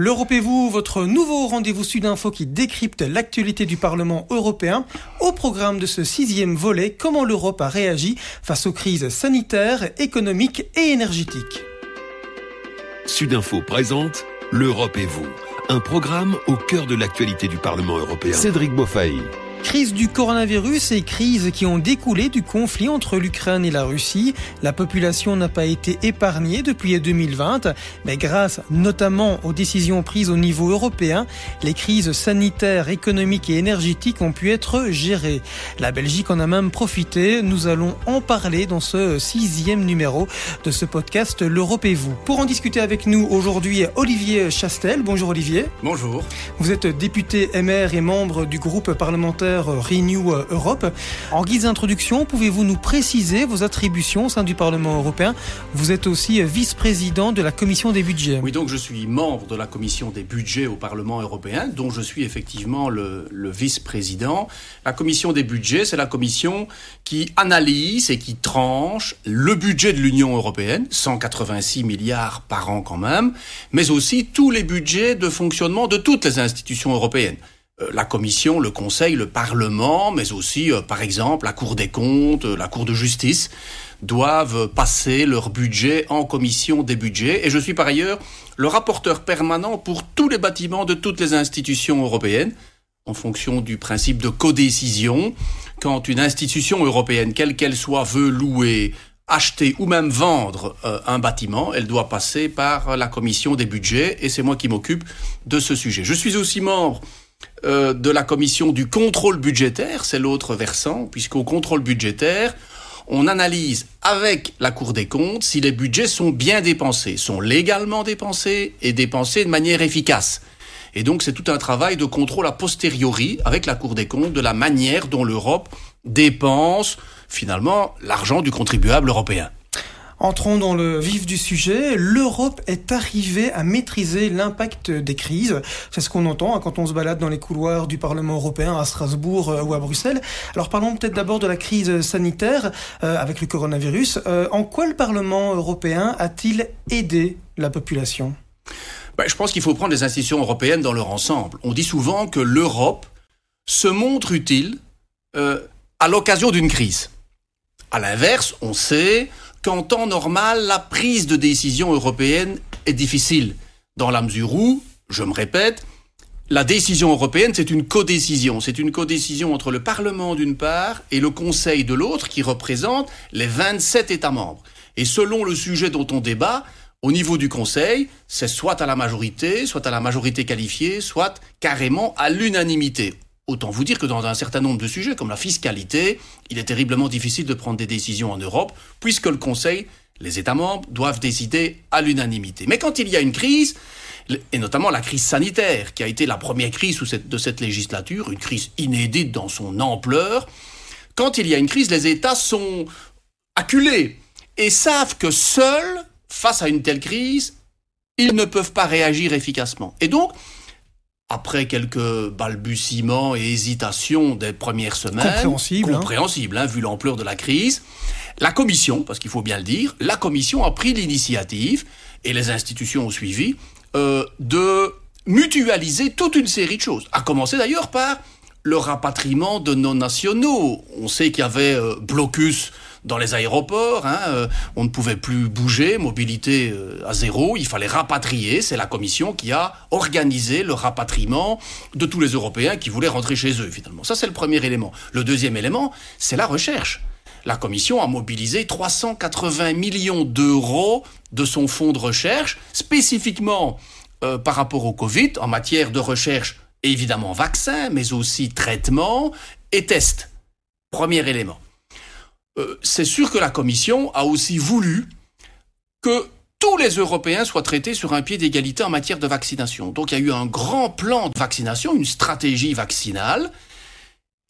L'Europe et vous, votre nouveau rendez-vous Sud-Info qui décrypte l'actualité du Parlement européen. Au programme de ce sixième volet, comment l'Europe a réagi face aux crises sanitaires, économiques et énergétiques. Sud-Info présente L'Europe et vous, un programme au cœur de l'actualité du Parlement européen. Cédric Beaufailly. Crise du coronavirus et crises qui ont découlé du conflit entre l'Ukraine et la Russie. La population n'a pas été épargnée depuis 2020, mais grâce notamment aux décisions prises au niveau européen, les crises sanitaires, économiques et énergétiques ont pu être gérées. La Belgique en a même profité. Nous allons en parler dans ce sixième numéro de ce podcast L'Europe et vous. Pour en discuter avec nous aujourd'hui, Olivier Chastel. Bonjour Olivier. Bonjour. Vous êtes député MR et membre du groupe parlementaire Renew Europe. En guise d'introduction, pouvez-vous nous préciser vos attributions au sein du Parlement européen? Vous êtes aussi vice-président de la commission des budgets. Oui, donc je suis membre de la commission des budgets au Parlement européen, dont je suis effectivement le, le vice-président. La commission des budgets, c'est la commission qui analyse et qui tranche le budget de l'Union européenne, 186 milliards par an quand même, mais aussi tous les budgets de fonctionnement de toutes les institutions européennes. Euh, la Commission, le Conseil, le Parlement, mais aussi, euh, par exemple, la Cour des comptes, euh, la Cour de justice, doivent passer leur budget en commission des budgets. Et je suis par ailleurs le rapporteur permanent pour tous les bâtiments de toutes les institutions européennes, en fonction du principe de codécision. Quand une institution européenne, quelle qu'elle soit, veut louer, acheter ou même vendre un bâtiment, elle doit passer par la commission des budgets et c'est moi qui m'occupe de ce sujet. Je suis aussi membre euh, de la commission du contrôle budgétaire, c'est l'autre versant, puisqu'au contrôle budgétaire, on analyse avec la Cour des comptes si les budgets sont bien dépensés, sont légalement dépensés et dépensés de manière efficace. Et donc c'est tout un travail de contrôle a posteriori avec la Cour des comptes de la manière dont l'Europe dépense finalement l'argent du contribuable européen. Entrons dans le vif du sujet. L'Europe est arrivée à maîtriser l'impact des crises. C'est ce qu'on entend hein, quand on se balade dans les couloirs du Parlement européen à Strasbourg euh, ou à Bruxelles. Alors parlons peut-être d'abord de la crise sanitaire euh, avec le coronavirus. Euh, en quoi le Parlement européen a-t-il aidé la population? Ben, Je pense qu'il faut prendre les institutions européennes dans leur ensemble. On dit souvent que l'Europe se montre utile à l'occasion d'une crise. À l'inverse, on sait qu'en temps normal, la prise de décision européenne est difficile, dans la mesure où, je me répète, la décision européenne, c'est une codécision. C'est une codécision entre le Parlement d'une part et le Conseil de l'autre qui représente les 27 États membres. Et selon le sujet dont on débat, au niveau du Conseil, c'est soit à la majorité, soit à la majorité qualifiée, soit carrément à l'unanimité. Autant vous dire que dans un certain nombre de sujets, comme la fiscalité, il est terriblement difficile de prendre des décisions en Europe, puisque le Conseil, les États membres, doivent décider à l'unanimité. Mais quand il y a une crise, et notamment la crise sanitaire, qui a été la première crise de cette législature, une crise inédite dans son ampleur, quand il y a une crise, les États sont acculés et savent que seuls, face à une telle crise, ils ne peuvent pas réagir efficacement. Et donc, après quelques balbutiements et hésitations des premières semaines, compréhensible, hein. compréhensible hein, vu l'ampleur de la crise, la Commission, parce qu'il faut bien le dire, la Commission a pris l'initiative, et les institutions ont suivi, euh, de mutualiser toute une série de choses. À commencer d'ailleurs par le rapatriement de nos nationaux. On sait qu'il y avait euh, blocus dans les aéroports, hein, euh, on ne pouvait plus bouger, mobilité euh, à zéro, il fallait rapatrier. C'est la Commission qui a organisé le rapatriement de tous les Européens qui voulaient rentrer chez eux, finalement. Ça, c'est le premier élément. Le deuxième élément, c'est la recherche. La Commission a mobilisé 380 millions d'euros de son fonds de recherche, spécifiquement euh, par rapport au Covid, en matière de recherche, évidemment vaccin, mais aussi traitement et test. Premier élément. Euh, c'est sûr que la Commission a aussi voulu que tous les Européens soient traités sur un pied d'égalité en matière de vaccination. Donc il y a eu un grand plan de vaccination, une stratégie vaccinale,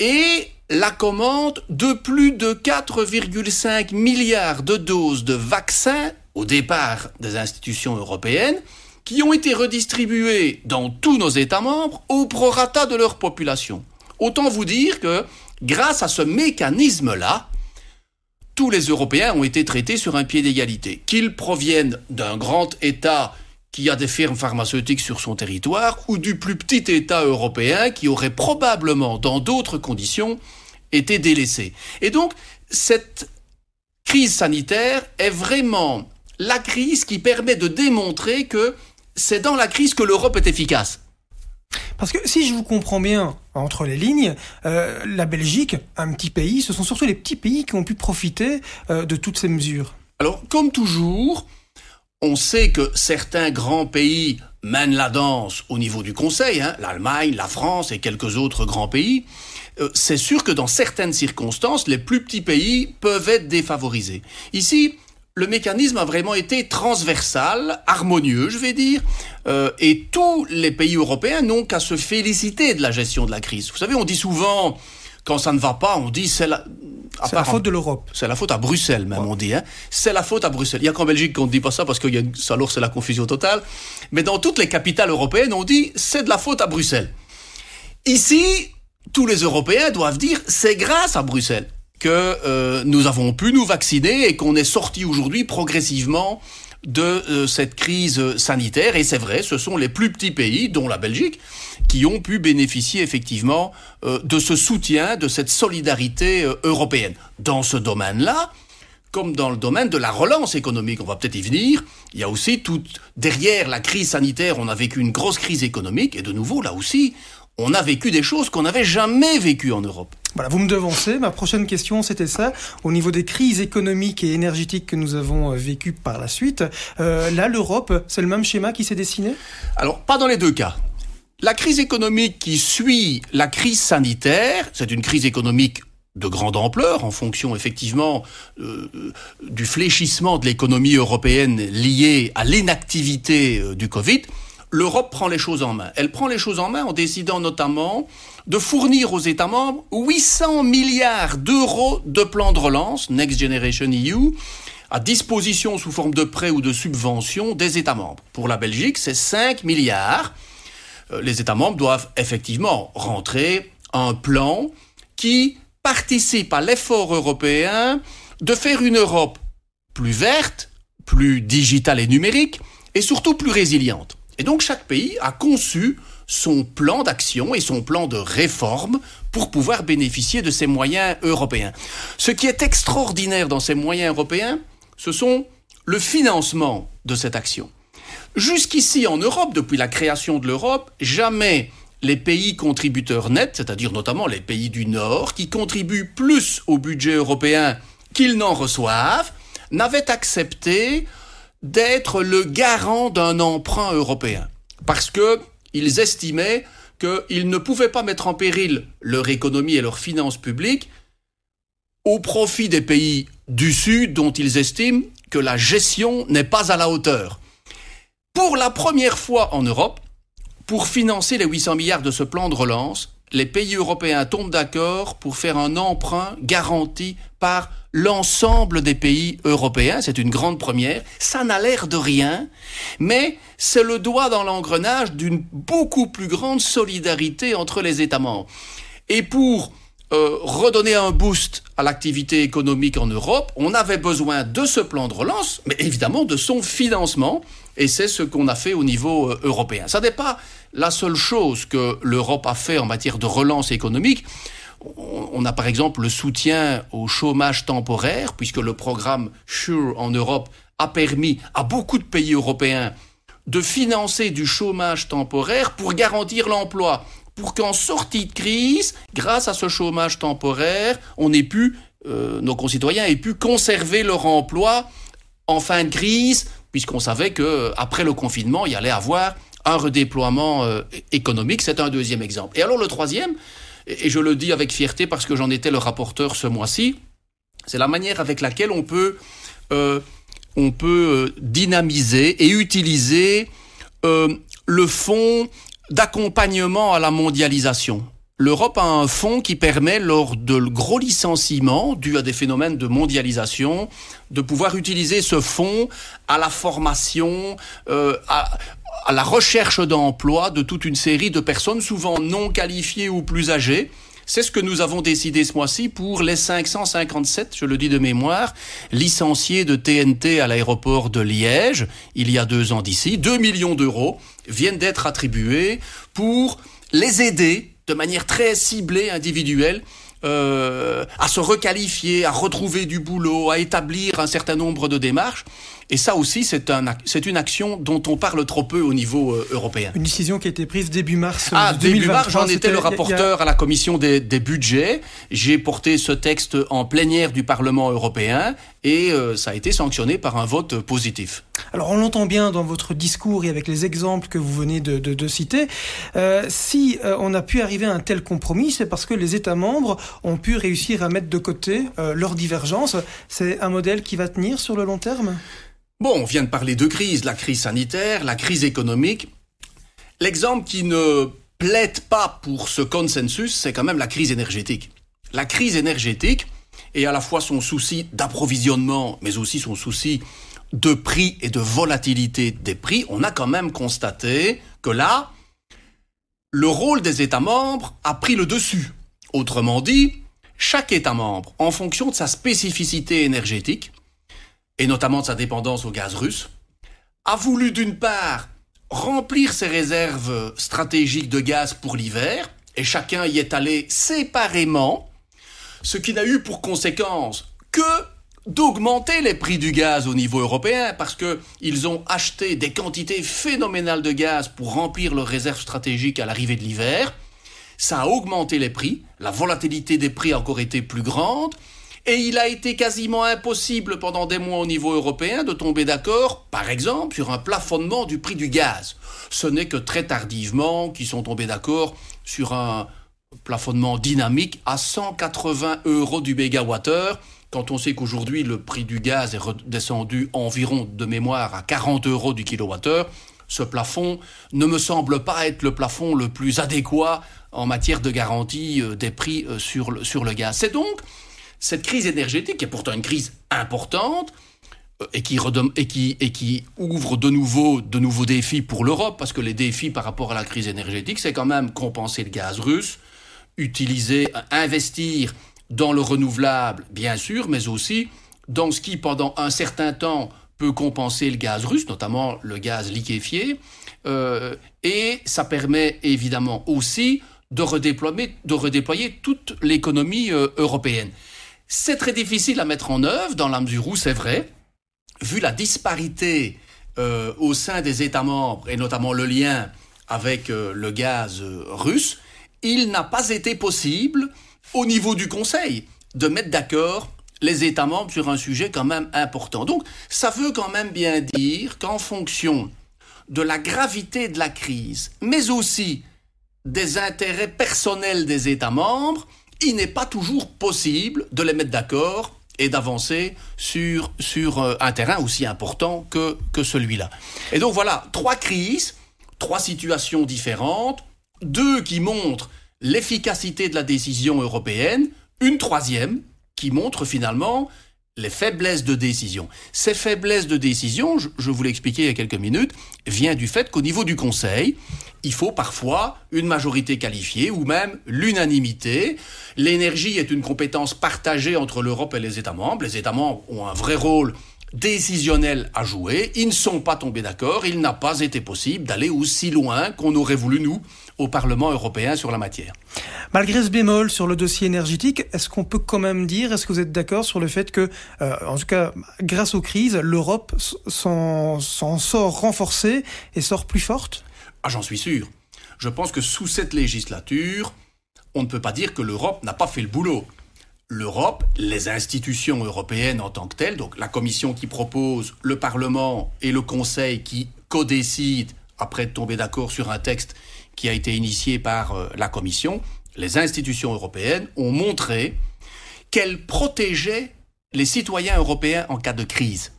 et la commande de plus de 4,5 milliards de doses de vaccins au départ des institutions européennes, qui ont été redistribuées dans tous nos États membres au prorata de leur population. Autant vous dire que, grâce à ce mécanisme-là, tous les Européens ont été traités sur un pied d'égalité. Qu'ils proviennent d'un grand État qui a des firmes pharmaceutiques sur son territoire ou du plus petit État européen qui aurait probablement, dans d'autres conditions, été délaissé. Et donc, cette crise sanitaire est vraiment la crise qui permet de démontrer que c'est dans la crise que l'Europe est efficace. Parce que si je vous comprends bien entre les lignes, euh, la Belgique, un petit pays, ce sont surtout les petits pays qui ont pu profiter euh, de toutes ces mesures. Alors, comme toujours, on sait que certains grands pays mènent la danse au niveau du Conseil, hein, l'Allemagne, la France et quelques autres grands pays. Euh, c'est sûr que dans certaines circonstances, les plus petits pays peuvent être défavorisés. Ici, le mécanisme a vraiment été transversal, harmonieux, je vais dire, euh, et tous les pays européens n'ont qu'à se féliciter de la gestion de la crise. Vous savez, on dit souvent, quand ça ne va pas, on dit c'est la, c'est la faute de l'Europe. C'est la faute à Bruxelles, même, on dit. Hein. C'est la faute à Bruxelles. Il n'y a qu'en Belgique qu'on ne dit pas ça parce que y a, alors c'est la confusion totale. Mais dans toutes les capitales européennes, on dit c'est de la faute à Bruxelles. Ici, tous les Européens doivent dire c'est grâce à Bruxelles que euh, nous avons pu nous vacciner et qu'on est sorti aujourd'hui progressivement de euh, cette crise sanitaire. Et c'est vrai, ce sont les plus petits pays, dont la Belgique, qui ont pu bénéficier effectivement euh, de ce soutien, de cette solidarité européenne. Dans ce domaine-là, comme dans le domaine de la relance économique, on va peut-être y venir, il y a aussi tout, derrière la crise sanitaire, on a vécu une grosse crise économique, et de nouveau, là aussi, on a vécu des choses qu'on n'avait jamais vécues en Europe. Vous me devancez. Ma prochaine question, c'était ça. Au niveau des crises économiques et énergétiques que nous avons euh, vécues par la suite, euh, là, l'Europe, c'est le même schéma qui s'est dessiné? Alors, pas dans les deux cas. La crise économique qui suit la crise sanitaire, c'est une crise économique de grande ampleur, en fonction effectivement euh, du fléchissement de l'économie européenne liée à l'inactivité du Covid l'Europe prend les choses en main. Elle prend les choses en main en décidant notamment de fournir aux États membres 800 milliards d'euros de plans de relance, Next Generation EU, à disposition sous forme de prêts ou de subventions des États membres. Pour la Belgique, c'est 5 milliards. Euh, les États membres doivent effectivement rentrer un plan qui participe à l'effort européen de faire une Europe plus verte, plus digitale et numérique, et surtout plus résiliente. Et donc chaque pays a conçu son plan d'action et son plan de réforme pour pouvoir bénéficier de ces moyens européens. Ce qui est extraordinaire dans ces moyens européens, ce sont le financement de cette action. Jusqu'ici en Europe, depuis la création de l'Europe, jamais les pays contributeurs nets, c'est-à-dire notamment les pays du Nord, qui contribuent plus au budget européen qu'ils n'en reçoivent, n'avaient accepté d'être le garant d'un emprunt européen. Parce que ils estimaient qu'ils ne pouvaient pas mettre en péril leur économie et leurs finances publiques au profit des pays du Sud dont ils estiment que la gestion n'est pas à la hauteur. Pour la première fois en Europe, pour financer les 800 milliards de ce plan de relance, les pays européens tombent d'accord pour faire un emprunt garanti par l'ensemble des pays européens. C'est une grande première. Ça n'a l'air de rien, mais c'est le doigt dans l'engrenage d'une beaucoup plus grande solidarité entre les États membres. Et pour euh, redonner un boost à l'activité économique en Europe, on avait besoin de ce plan de relance, mais évidemment de son financement, et c'est ce qu'on a fait au niveau euh, européen. Ça n'est pas la seule chose que l'Europe a fait en matière de relance économique. On a par exemple le soutien au chômage temporaire, puisque le programme SURE en Europe a permis à beaucoup de pays européens de financer du chômage temporaire pour garantir l'emploi pour qu'en sortie de crise, grâce à ce chômage temporaire, on ait pu, euh, nos concitoyens aient pu conserver leur emploi en fin de crise, puisqu'on savait que euh, après le confinement, il y allait avoir un redéploiement euh, économique. C'est un deuxième exemple. Et alors le troisième, et je le dis avec fierté parce que j'en étais le rapporteur ce mois-ci, c'est la manière avec laquelle on peut, on peut dynamiser et utiliser le fonds d'accompagnement à la mondialisation. L'Europe a un fonds qui permet, lors de gros licenciements dus à des phénomènes de mondialisation, de pouvoir utiliser ce fonds à la formation, euh, à, la recherche d'emploi de toute une série de personnes, souvent non qualifiées ou plus âgées. C'est ce que nous avons décidé ce mois-ci pour les 557, je le dis de mémoire, licenciés de TNT à l'aéroport de Liège, il y a deux ans d'ici. 2 millions d'euros viennent d'être attribués pour les aider de manière très ciblée, individuelle, euh, à se requalifier, à retrouver du boulot, à établir un certain nombre de démarches. Et ça aussi, c'est un, une action dont on parle trop peu au niveau euh, européen. Une décision qui a été prise début mars. Ah, début mars, j'en étais le rapporteur à la commission des, des budgets. J'ai porté ce texte en plénière du Parlement européen et euh, ça a été sanctionné par un vote positif. Alors on l'entend bien dans votre discours et avec les exemples que vous venez de, de, de citer. Euh, si euh, on a pu arriver à un tel compromis, c'est parce que les États membres ont pu réussir à mettre de côté euh, leurs divergences. C'est un modèle qui va tenir sur le long terme? Bon, on vient de parler de crise, la crise sanitaire, la crise économique. L'exemple qui ne plaide pas pour ce consensus, c'est quand même la crise énergétique. La crise énergétique, et à la fois son souci d'approvisionnement, mais aussi son souci de prix et de volatilité des prix, on a quand même constaté que là, le rôle des États membres a pris le dessus. Autrement dit, chaque État membre, en fonction de sa spécificité énergétique, et notamment de sa dépendance au gaz russe, a voulu d'une part remplir ses réserves stratégiques de gaz pour l'hiver, et chacun y est allé séparément, ce qui n'a eu pour conséquence que d'augmenter les prix du gaz au niveau européen parce que ils ont acheté des quantités phénoménales de gaz pour remplir leurs réserves stratégiques à l'arrivée de l'hiver. Ça a augmenté les prix, la volatilité des prix a encore été plus grande, et il a été quasiment impossible pendant des mois au niveau européen de tomber d'accord, par exemple, sur un plafonnement du prix du gaz. Ce n'est que très tardivement qu'ils sont tombés d'accord sur un plafonnement dynamique à 180 euros du mégawattheure, quand on sait qu'aujourd'hui le prix du gaz est redescendu environ de mémoire à 40 euros du kilowattheure, ce plafond ne me semble pas être le plafond le plus adéquat en matière de garantie euh, des prix euh, sur le, sur le gaz. C'est donc cette crise énergétique, qui est pourtant une crise importante, euh, et qui, et, qui, ouvre de nouveau de nouveaux défis pour l'Europe, parce que les défis par rapport à la crise énergétique, c'est quand même compenser le gaz russe, utiliser, investir dans le renouvelable, bien sûr, mais aussi dans ce qui, pendant un certain temps, peut compenser le gaz russe, notamment le gaz liquéfié, euh, et ça permet évidemment aussi de redéployer, toute l'économie euh, européenne. C'est très difficile à mettre en œuvre dans la mesure où, c'est vrai, vu la disparité euh, au sein des États membres, et notamment le lien avec le gaz russe, il n'a pas été possible, au niveau du Conseil, de mettre d'accord les États membres sur un sujet quand même important. Donc, ça veut quand même bien dire qu'en fonction de la gravité de la crise, mais aussi des intérêts personnels des États membres, il n'est pas toujours possible de les mettre d'accord et d'avancer sur, sur euh, un terrain aussi important que, que celui-là. Et donc voilà, trois crises, trois situations différentes, deux qui montrent l'efficacité de la décision européenne, une troisième qui montre finalement les faiblesses de décision. Ces faiblesses de décision, je, vous l'ai expliqué il y a quelques minutes, vient du fait qu'au niveau du Conseil, il faut parfois une majorité qualifiée ou même l'unanimité. L'énergie est une compétence partagée entre l'Europe et les États membres. Les États membres ont un vrai rôle décisionnel à jouer. Ils ne sont pas tombés d'accord. Il n'a pas été possible d'aller aussi loin qu'on aurait voulu, nous, au Parlement européen sur la matière. Malgré ce bémol sur le dossier énergétique, est-ce qu'on peut quand même dire, est-ce que vous êtes d'accord sur le fait que, euh, en tout cas, grâce aux crises, l'Europe s'en sort renforcée et sort plus forte? Ah, j'en suis sûr. Je pense que sous cette législature, on ne peut pas dire que l'Europe n'a pas fait le boulot. L'Europe, les institutions européennes en tant que telles, donc la Commission qui propose, le Parlement et le Conseil qui codécident après de tomber d'accord sur un texte qui a été initié par euh, la Commission, les institutions européennes ont montré qu'elles protégeaient les citoyens européens en cas de crise.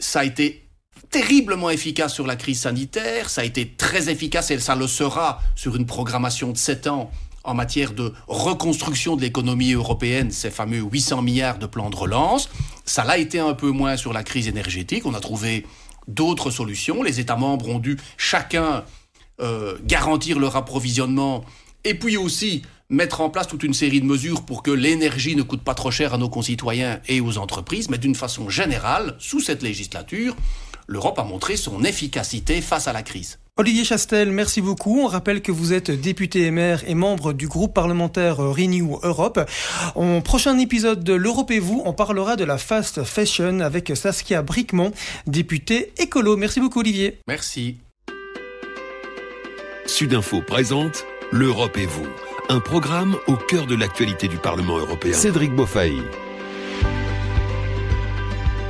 Ça a été terriblement efficace sur la crise sanitaire, ça a été très efficace et ça le sera sur une programmation de 7 ans en matière de reconstruction de l'économie européenne, ces fameux 800 milliards de plans de relance. Ça l'a été un peu moins sur la crise énergétique. On a trouvé d'autres solutions. Les États membres ont dû chacun euh, garantir leur approvisionnement et puis aussi mettre en place toute une série de mesures pour que l'énergie ne coûte pas trop cher à nos concitoyens et aux entreprises, mais d'une façon générale, sous cette législature, l'Europe a montré son efficacité face à la crise. Olivier Chastel, merci beaucoup. On rappelle que vous êtes député et maire et membre du groupe parlementaire Renew Europe. En prochain épisode de l'Europe et vous, on parlera de la fast fashion avec Saskia Bricmont, députée écolo. Merci beaucoup Olivier. Merci. Sudinfo présente L'Europe et vous, un programme au cœur de l'actualité du Parlement européen. Cédric Beaufailly.